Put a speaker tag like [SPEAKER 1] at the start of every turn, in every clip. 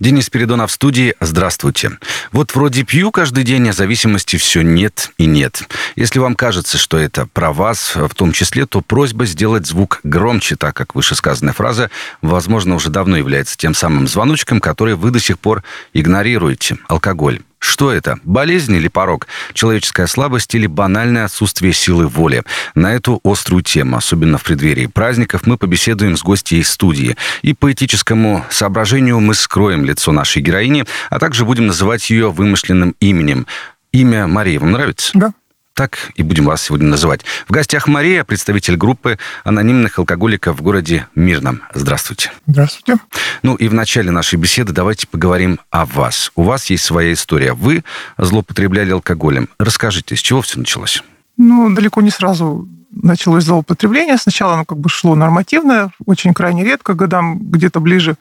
[SPEAKER 1] Денис Спиридонов в студии. Здравствуйте. Вот вроде пью каждый день, а зависимости все нет и нет. Если вам кажется, что это про вас в том числе, то просьба сделать звук громче, так как вышесказанная фраза, возможно, уже давно является тем самым звоночком, который вы до сих пор игнорируете. Алкоголь. Что это? Болезнь или порог? Человеческая слабость или банальное отсутствие силы воли? На эту острую тему, особенно в преддверии праздников, мы побеседуем с гостьей студии. И по этическому соображению мы скроем лицо нашей героини, а также будем называть ее вымышленным именем. Имя Мария вам нравится?
[SPEAKER 2] Да
[SPEAKER 1] так и будем вас сегодня называть. В гостях Мария, представитель группы анонимных алкоголиков в городе Мирном. Здравствуйте.
[SPEAKER 2] Здравствуйте.
[SPEAKER 1] Ну и в начале нашей беседы давайте поговорим о вас. У вас есть своя история. Вы злоупотребляли алкоголем. Расскажите, с чего все началось?
[SPEAKER 2] Ну, далеко не сразу началось злоупотребление. Сначала оно как бы шло нормативное, очень крайне редко, годам где-то ближе,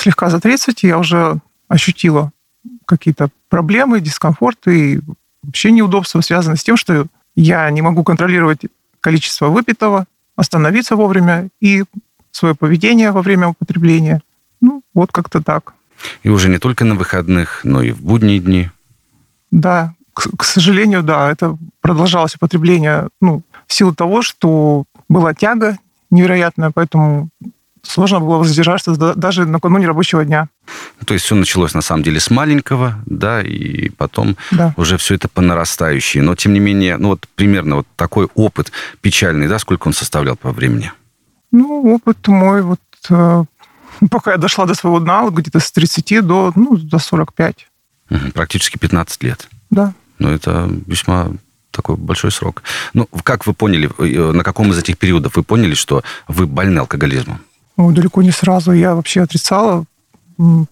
[SPEAKER 2] слегка за 30, я уже ощутила какие-то проблемы, дискомфорт и вообще неудобства связаны с тем, что я не могу контролировать количество выпитого, остановиться вовремя и свое поведение во время употребления. Ну, вот как-то так.
[SPEAKER 1] И уже не только на выходных, но и в будние дни.
[SPEAKER 2] Да, к, к сожалению, да, это продолжалось употребление, ну, в силу того, что была тяга невероятная, поэтому сложно было воздержаться даже накануне рабочего дня.
[SPEAKER 1] То есть все началось на самом деле с маленького, да, и потом да. уже все это по нарастающей. Но тем не менее, ну вот примерно вот такой опыт печальный, да, сколько он составлял по времени?
[SPEAKER 2] Ну, опыт мой вот э, пока я дошла до своего дна, вот где-то с 30 до, ну, до 45.
[SPEAKER 1] Угу, практически 15 лет.
[SPEAKER 2] Да.
[SPEAKER 1] Ну, это весьма такой большой срок. Ну, как вы поняли, э, на каком из этих периодов вы поняли, что вы больны алкоголизмом?
[SPEAKER 2] Ну, далеко не сразу. Я вообще отрицала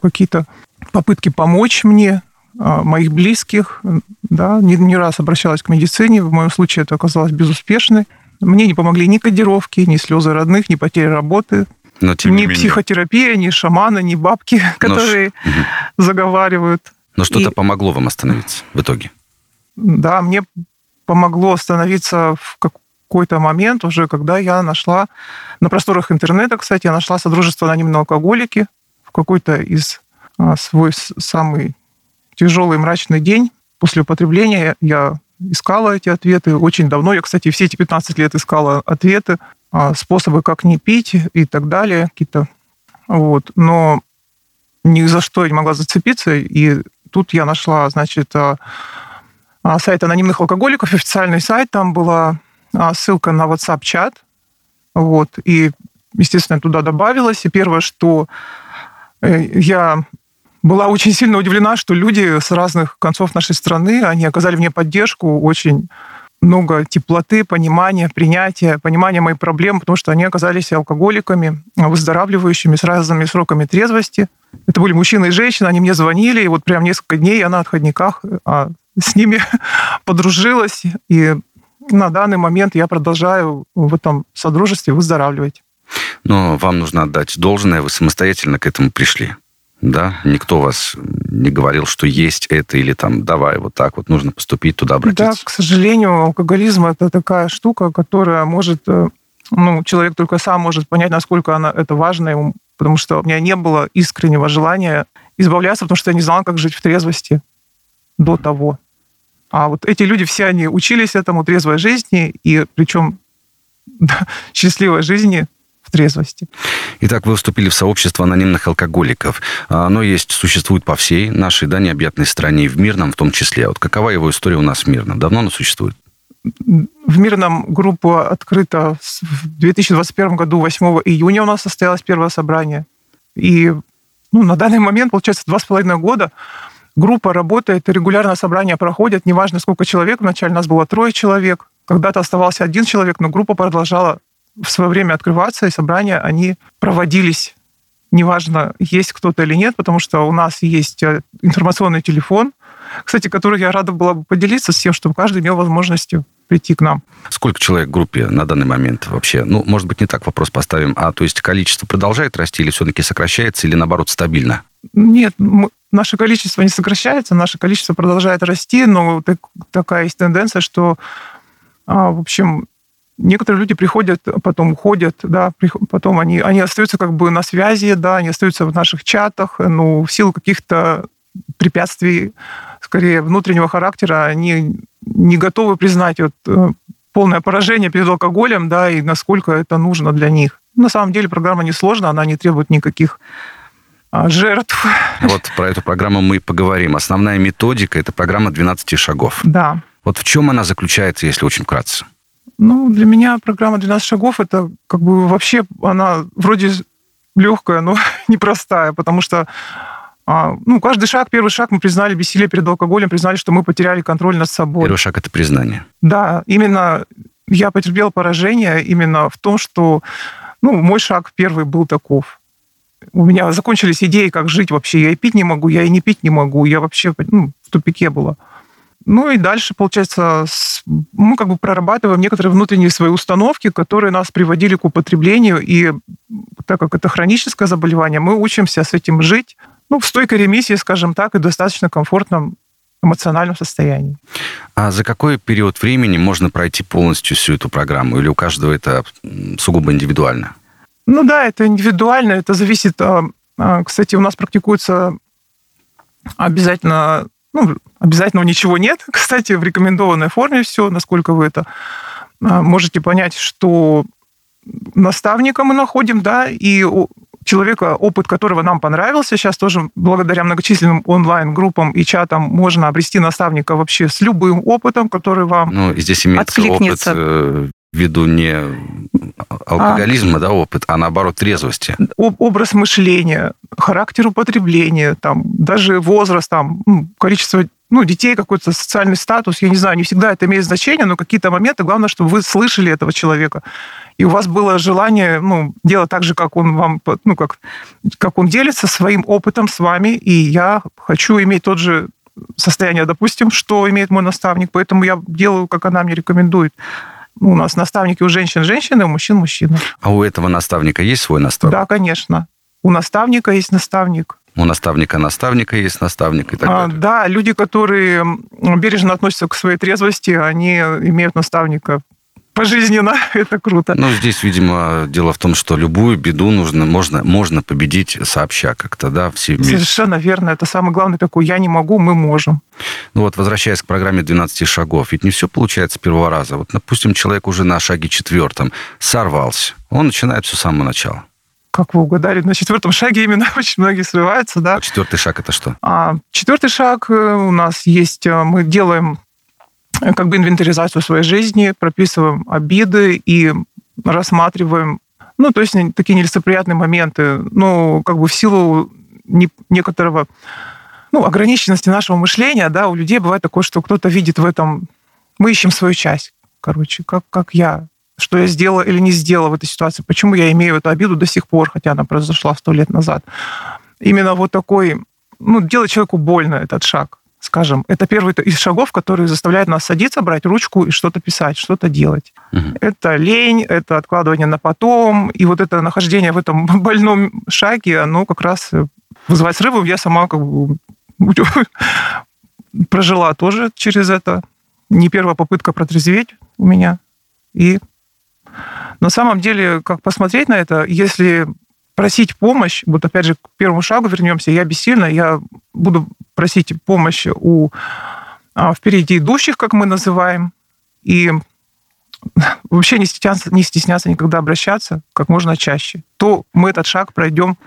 [SPEAKER 2] какие-то попытки помочь мне, а, моих близких, да, не, не раз обращалась к медицине, в моем случае это оказалось безуспешной. Мне не помогли ни кодировки, ни слезы родных, ни потери работы,
[SPEAKER 1] Но, тем
[SPEAKER 2] ни
[SPEAKER 1] не
[SPEAKER 2] психотерапия, ни шаманы, ни бабки, которые Но... заговаривают.
[SPEAKER 1] Но что-то И... помогло вам остановиться в итоге?
[SPEAKER 2] Да, мне помогло остановиться в какой-то момент уже, когда я нашла на просторах интернета, кстати, я нашла Содружество анонимные алкоголики в какой-то из а, свой самый тяжелый мрачный день после употребления я искала эти ответы очень давно. Я, кстати, все эти 15 лет искала ответы, а, способы, как не пить и так далее, какие-то. Вот. Но ни за что я не могла зацепиться. И тут я нашла, значит, а, сайт анонимных алкоголиков, официальный сайт. Там была а, ссылка на WhatsApp-чат. Вот, и, естественно, туда добавилась. И первое, что э, я была очень сильно удивлена, что люди с разных концов нашей страны, они оказали мне поддержку, очень много теплоты, понимания, принятия, понимания моих проблем, потому что они оказались алкоголиками, выздоравливающими с разными сроками трезвости. Это были мужчины и женщины, они мне звонили, и вот прям несколько дней я на отходниках а с ними подружилась, и на данный момент я продолжаю в этом содружестве выздоравливать.
[SPEAKER 1] Но вам нужно отдать должное, вы самостоятельно к этому пришли. Да, никто вас не говорил, что есть это или там давай вот так вот нужно поступить туда обратиться.
[SPEAKER 2] Да, к сожалению, алкоголизм это такая штука, которая может, э, ну человек только сам может понять, насколько она это важно ему, потому что у меня не было искреннего желания избавляться, потому что я не знала, как жить в трезвости до того. А вот эти люди все, они учились этому трезвой жизни, и причем да, счастливой жизни в трезвости.
[SPEAKER 1] Итак, вы вступили в сообщество анонимных алкоголиков. Оно есть, существует по всей нашей да, необъятной стране, и в Мирном в том числе. Вот какова его история у нас в Мирном? Давно оно существует?
[SPEAKER 2] В Мирном группа открыта в 2021 году, 8 июня у нас состоялось первое собрание. И ну, на данный момент, получается, два с половиной года группа работает, регулярно собрания проходят, неважно сколько человек, вначале нас было трое человек, когда-то оставался один человек, но группа продолжала в свое время открываться, и собрания, они проводились неважно, есть кто-то или нет, потому что у нас есть э, информационный телефон, кстати, который я рада была бы поделиться с тем, чтобы каждый имел возможность прийти к нам.
[SPEAKER 1] Сколько человек в группе на данный момент вообще? Ну, может быть, не так вопрос поставим, а то есть количество продолжает расти или все-таки сокращается, или наоборот стабильно?
[SPEAKER 2] Нет, мы, наше количество не сокращается, наше количество продолжает расти, но так, такая есть тенденция, что, а, в общем, некоторые люди приходят, потом уходят, да, потом они, они остаются как бы на связи, да, они остаются в наших чатах, ну, в силу каких-то препятствий, скорее, внутреннего характера, они не готовы признать вот, э, полное поражение перед алкоголем, да, и насколько это нужно для них. На самом деле программа несложная, она не требует никаких жертв.
[SPEAKER 1] Вот про эту программу мы и поговорим. Основная методика – это программа 12 шагов.
[SPEAKER 2] Да.
[SPEAKER 1] Вот в чем она заключается, если очень вкратце?
[SPEAKER 2] Ну, для меня программа 12 шагов – это как бы вообще она вроде легкая, но непростая, потому что а, ну, каждый шаг, первый шаг мы признали бессилие перед алкоголем, признали, что мы потеряли контроль над собой.
[SPEAKER 1] Первый шаг – это признание.
[SPEAKER 2] Да, именно я потерпел поражение именно в том, что ну, мой шаг первый был таков. У меня закончились идеи, как жить вообще. Я и пить не могу, я и не пить не могу. Я вообще ну, в тупике была. Ну и дальше, получается, мы как бы прорабатываем некоторые внутренние свои установки, которые нас приводили к употреблению. И так как это хроническое заболевание, мы учимся с этим жить, ну, в стойкой ремиссии, скажем так, и достаточно комфортном эмоциональном состоянии.
[SPEAKER 1] А за какой период времени можно пройти полностью всю эту программу? Или у каждого это сугубо индивидуально?
[SPEAKER 2] Ну да, это индивидуально. Это зависит... А, а, кстати, у нас практикуется обязательно... Ну, обязательного ничего нет. Кстати, в рекомендованной форме все, насколько вы это а, можете понять, что наставника мы находим, да, и человека, опыт которого нам понравился. Сейчас тоже благодаря многочисленным онлайн-группам и чатам можно обрести наставника вообще с любым опытом, который вам
[SPEAKER 1] Ну, и здесь имеется
[SPEAKER 2] откликнется.
[SPEAKER 1] опыт э, ввиду не алкоголизма, а, да, опыт, а наоборот трезвости.
[SPEAKER 2] Образ мышления, характер употребления, там, даже возраст, там, количество ну, детей, какой-то социальный статус, я не знаю, не всегда это имеет значение, но какие-то моменты, главное, чтобы вы слышали этого человека. И у вас было желание ну, делать так же, как он вам, ну, как, как он делится своим опытом с вами, и я хочу иметь тот же состояние, допустим, что имеет мой наставник, поэтому я делаю, как она мне рекомендует. Ну, у нас наставники у женщин женщины, у мужчин мужчины.
[SPEAKER 1] А у этого наставника есть свой наставник?
[SPEAKER 2] Да, конечно. У наставника есть наставник.
[SPEAKER 1] У наставника наставника есть наставник и так а, далее.
[SPEAKER 2] Да, люди, которые бережно относятся к своей трезвости, они имеют наставника пожизненно. Это круто.
[SPEAKER 1] Ну, здесь, видимо, дело в том, что любую беду нужно, можно, можно победить сообща как-то, да, все вместе.
[SPEAKER 2] Совершенно верно. Это самый главный такой «я не могу, мы можем».
[SPEAKER 1] Ну вот, возвращаясь к программе 12 шагов, ведь не все получается с первого раза. Вот, допустим, человек уже на шаге четвертом сорвался. Он начинает все с самого начала
[SPEAKER 2] как вы угадали, на четвертом шаге именно очень многие срываются, да. А
[SPEAKER 1] четвертый шаг это что?
[SPEAKER 2] А, четвертый шаг э, у нас есть, э, мы делаем как бы инвентаризацию своей жизни, прописываем обиды и рассматриваем, ну, то есть такие нелицеприятные моменты, ну, как бы в силу некоторого ну, ограниченности нашего мышления, да, у людей бывает такое, что кто-то видит в этом, мы ищем свою часть, короче, как, как я, что я сделала или не сделала в этой ситуации, почему я имею эту обиду до сих пор, хотя она произошла сто лет назад. Именно вот такой, ну, делать человеку больно этот шаг, скажем. Это первый из шагов, который заставляет нас садиться, брать ручку и что-то писать, что-то делать. Угу. Это лень, это откладывание на потом, и вот это нахождение в этом больном шаге, оно как раз вызывает срывы. Я сама как бы прожила тоже через это. Не первая попытка протрезветь у меня. И на самом деле, как посмотреть на это, если просить помощь, вот опять же к первому шагу вернемся, я бессильна, я буду просить помощи у а, впереди идущих, как мы называем, и вообще не стесняться, не стесняться никогда обращаться как можно чаще, то мы этот шаг пройдем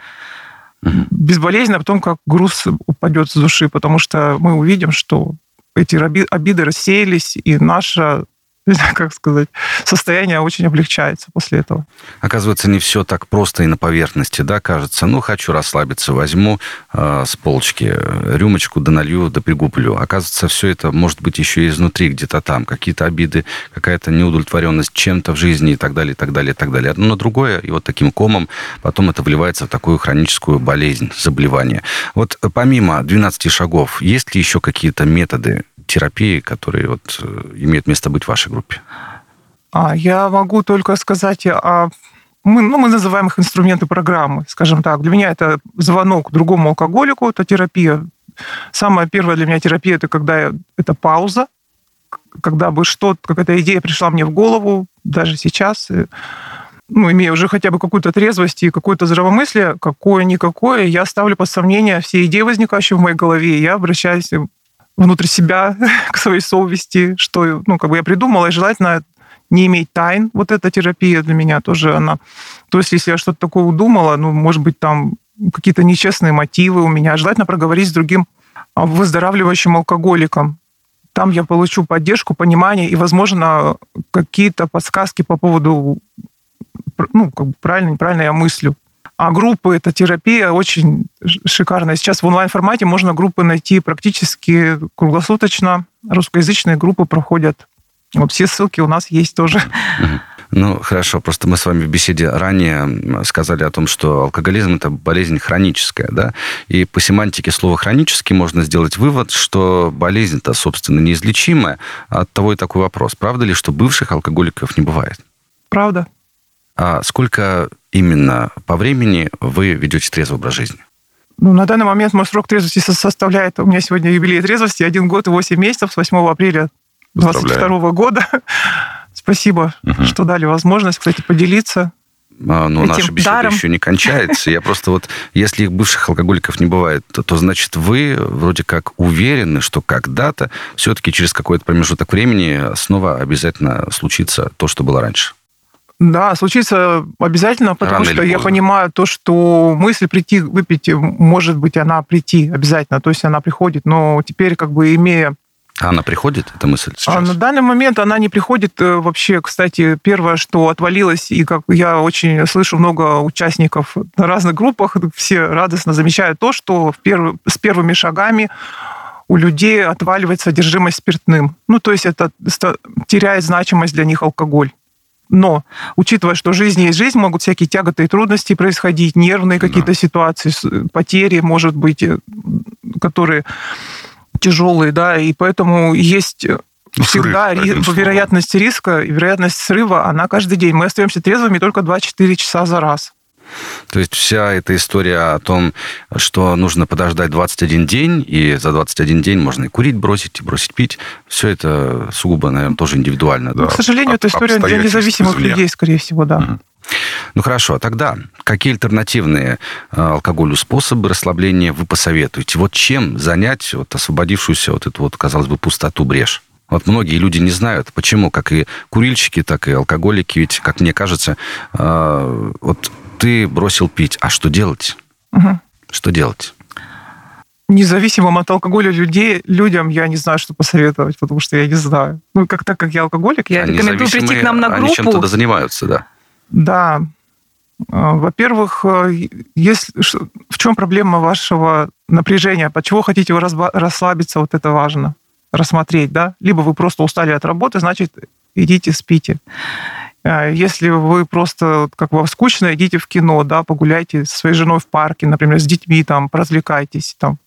[SPEAKER 2] безболезненно, а потом как груз упадет с души, потому что мы увидим, что эти обиды рассеялись, и наша как сказать, состояние очень облегчается после этого.
[SPEAKER 1] Оказывается, не все так просто и на поверхности, да, кажется. Ну, хочу расслабиться, возьму э, с полочки рюмочку, да налью, да пригублю. Оказывается, все это может быть еще и изнутри, где-то там. Какие-то обиды, какая-то неудовлетворенность чем-то в жизни и так далее, и так далее, и так далее. Одно на другое, и вот таким комом потом это вливается в такую хроническую болезнь, заболевание. Вот помимо 12 шагов, есть ли еще какие-то методы терапии, которые вот э, имеют место быть в вашей группе?
[SPEAKER 2] А, я могу только сказать о мы, ну, мы называем их инструменты программы, скажем так. Для меня это звонок другому алкоголику, это терапия. Самая первая для меня терапия это когда я, это пауза, когда бы что-то, какая-то идея пришла мне в голову, даже сейчас, ну, имея уже хотя бы какую-то трезвость и какое-то здравомыслие, какое-никакое, я ставлю под сомнение все идеи, возникающие в моей голове, и я обращаюсь внутрь себя к своей совести, что, ну, как бы я придумала, и желательно не иметь тайн. Вот эта терапия для меня тоже она... То есть, если я что-то такое удумала, ну, может быть, там какие-то нечестные мотивы у меня, желательно проговорить с другим а, выздоравливающим алкоголиком. Там я получу поддержку, понимание и, возможно, какие-то подсказки по поводу, ну, как бы правильно, неправильно я мыслю. А группы, это терапия очень шикарная. Сейчас в онлайн-формате можно группы найти практически круглосуточно. Русскоязычные группы проходят. Вот все ссылки у нас есть тоже.
[SPEAKER 1] Ну, хорошо. Просто мы с вами в беседе ранее сказали о том, что алкоголизм – это болезнь хроническая, да? И по семантике слова «хронический» можно сделать вывод, что болезнь-то, собственно, неизлечимая. От того и такой вопрос. Правда ли, что бывших алкоголиков не бывает?
[SPEAKER 2] Правда.
[SPEAKER 1] А сколько именно по времени вы ведете трезвый образ жизни?
[SPEAKER 2] Ну, на данный момент мой срок трезвости составляет, у меня сегодня юбилей трезвости, один год и 8 месяцев с 8 апреля 2022 года. Спасибо, угу. что дали возможность, кстати, поделиться.
[SPEAKER 1] А, ну, наша беседа даром. еще не кончается. Я просто вот, если их бывших алкоголиков не бывает, то, то значит вы вроде как уверены, что когда-то все-таки через какой-то промежуток времени снова обязательно случится то, что было раньше.
[SPEAKER 2] Да, случится обязательно, потому Рано что я понимаю то, что мысль прийти выпить, может быть, она прийти обязательно, то есть она приходит, но теперь как бы имея
[SPEAKER 1] а она приходит, эта мысль сейчас?
[SPEAKER 2] А на данный момент она не приходит э, вообще. Кстати, первое, что отвалилось, и как я очень слышу много участников на разных группах, все радостно замечают то, что в перв... с первыми шагами у людей отваливает содержимость спиртным. Ну, то есть это теряет значимость для них алкоголь. Но, учитывая, что жизнь есть жизнь, могут всякие тяготы и трудности происходить, нервные какие-то ситуации, потери, может быть, э, которые тяжелые, да, и поэтому есть э, ну, всегда срыв, ри- вероятность риска вероятность срыва, она каждый день. Мы остаемся трезвыми только 2-4 часа за раз.
[SPEAKER 1] То есть вся эта история о том, что нужно подождать 21 день, и за 21 день можно и курить бросить, и бросить пить, все это сугубо, наверное, тоже индивидуально.
[SPEAKER 2] Да. К сожалению, это история для независимых людей, скорее всего, да. Угу.
[SPEAKER 1] Ну хорошо, а тогда какие альтернативные э, алкоголю способы расслабления вы посоветуете? Вот чем занять вот освободившуюся вот эту вот, казалось бы, пустоту, брешь? Вот многие люди не знают, почему, как и курильщики, так и алкоголики, ведь, как мне кажется, э, вот ты бросил пить, а что делать? Угу. Что делать?
[SPEAKER 2] Независимым от алкоголя людей, людям я не знаю, что посоветовать, потому что я не знаю. Ну, как так как я алкоголик, я а рекомендую прийти к нам на группу.
[SPEAKER 1] Они чем-то занимаются, да?
[SPEAKER 2] Да. А, во-первых, э, если, в чем проблема вашего напряжения? Почему хотите вы расслабиться? Вот это важно рассмотреть, да? Либо вы просто устали от работы, значит, идите спите. А, если вы просто, как вам скучно, идите в кино, да, погуляйте со своей женой в парке, например, с детьми, там, развлекайтесь, там,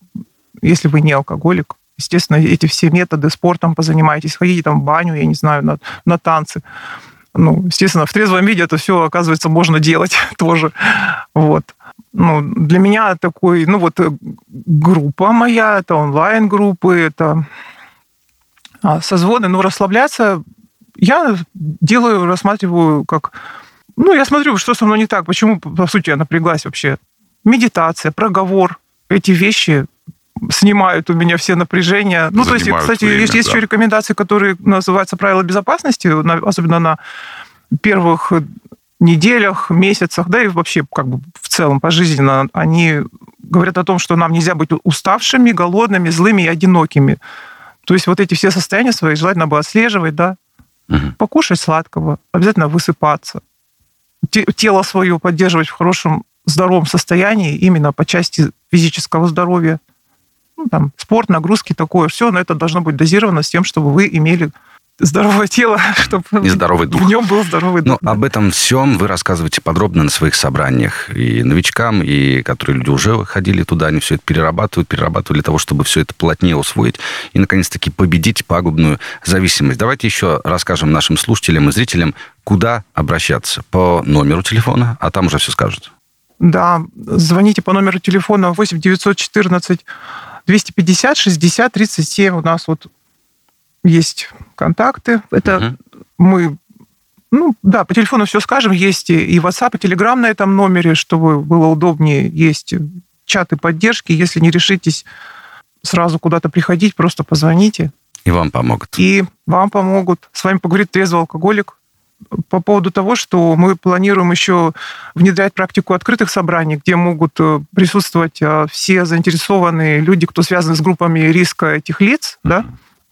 [SPEAKER 2] если вы не алкоголик. Естественно, эти все методы, спортом позанимайтесь, ходите там в баню, я не знаю, на, на танцы ну, естественно, в трезвом виде это все, оказывается, можно делать тоже. Вот. Ну, для меня такой, ну, вот э, группа моя, это онлайн-группы, это а, созвоны, ну, расслабляться я делаю, рассматриваю как... Ну, я смотрю, что со мной не так, почему, по сути, я напряглась вообще. Медитация, проговор, эти вещи снимают у меня все напряжения. Ну, то есть, кстати, время, есть, есть да. еще рекомендации, которые называются правила безопасности, особенно на первых неделях, месяцах, да и вообще как бы в целом пожизненно, они говорят о том, что нам нельзя быть уставшими, голодными, злыми и одинокими. То есть вот эти все состояния свои желательно бы отслеживать, да, угу. покушать сладкого, обязательно высыпаться, тело свое поддерживать в хорошем здоровом состоянии именно по части физического здоровья ну, там, спорт, нагрузки, такое все, но это должно быть дозировано с тем, чтобы вы имели здоровое тело, чтобы
[SPEAKER 1] И здоровый дух.
[SPEAKER 2] в нем был здоровый
[SPEAKER 1] Ну,
[SPEAKER 2] дух. да.
[SPEAKER 1] об этом всем вы рассказываете подробно на своих собраниях. И новичкам, и которые люди уже ходили туда, они все это перерабатывают, перерабатывают для того, чтобы все это плотнее усвоить и, наконец-таки, победить пагубную зависимость. Давайте еще расскажем нашим слушателям и зрителям, куда обращаться. По номеру телефона, а там уже все скажут.
[SPEAKER 2] Да, звоните по номеру телефона 8 914 250 60 37. У нас вот есть контакты. Это
[SPEAKER 1] Мгм.
[SPEAKER 2] мы, ну да, по телефону все скажем. Есть и WhatsApp, и Telegram на этом номере, чтобы было удобнее. Есть чаты поддержки. Если не решитесь сразу куда-то приходить, просто позвоните,
[SPEAKER 1] И вам помогут.
[SPEAKER 2] и вам помогут. С вами поговорит трезвый алкоголик по поводу того, что мы планируем еще внедрять практику открытых собраний, где могут э, присутствовать э, все заинтересованные люди, кто связан с группами риска этих лиц, да,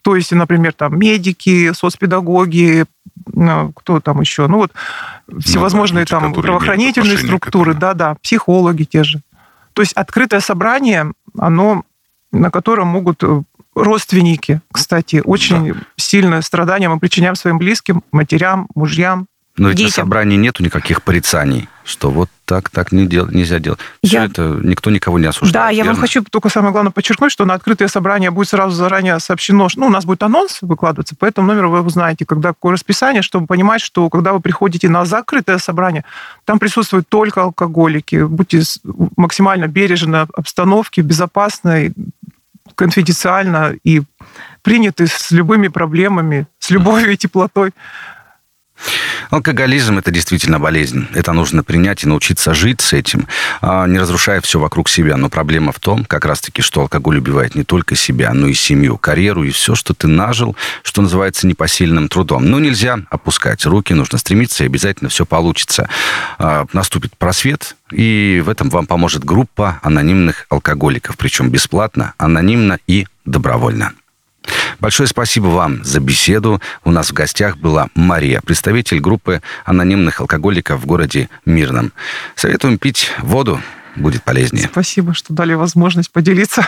[SPEAKER 2] то есть, например, там медики, соцпедагоги, э, кто там еще, ну вот всевозможные
[SPEAKER 3] люди,
[SPEAKER 2] там
[SPEAKER 3] которые имеют
[SPEAKER 2] правоохранительные структуры, да-да, психологи те же. То есть открытое собрание, оно, на котором могут э, родственники, кстати, очень сильное страдание мы причиняем своим близким, матерям, мужьям.
[SPEAKER 1] Но ведь на
[SPEAKER 2] детям.
[SPEAKER 1] собрании нету никаких порицаний, что вот так, так не дел- нельзя делать. Все
[SPEAKER 2] Я-
[SPEAKER 1] это никто никого не осуждает.
[SPEAKER 2] да, я вам хочу только самое главное подчеркнуть, что на открытое собрание будет сразу заранее сообщено, что ну, у нас будет анонс выкладываться, по этому номеру вы узнаете, когда какое расписание, чтобы понимать, что когда вы приходите на закрытое собрание, там присутствуют только алкоголики. Будьте максимально бережны обстановке, безопасной, конфиденциально и приняты с любыми проблемами, с любовью и теплотой.
[SPEAKER 1] Алкоголизм – это действительно болезнь. Это нужно принять и научиться жить с этим, а, не разрушая все вокруг себя. Но проблема в том, как раз-таки, что алкоголь убивает не только себя, но и семью, карьеру и все, что ты нажил, что называется непосильным трудом. Но нельзя опускать руки, нужно стремиться, и обязательно все получится. А, Наступит просвет, и в этом вам поможет группа анонимных алкоголиков, причем бесплатно, анонимно и добровольно. Большое спасибо вам за беседу. У нас в гостях была Мария, представитель группы анонимных алкоголиков в городе Мирном. Советуем пить воду, будет полезнее.
[SPEAKER 2] Спасибо, что дали возможность поделиться.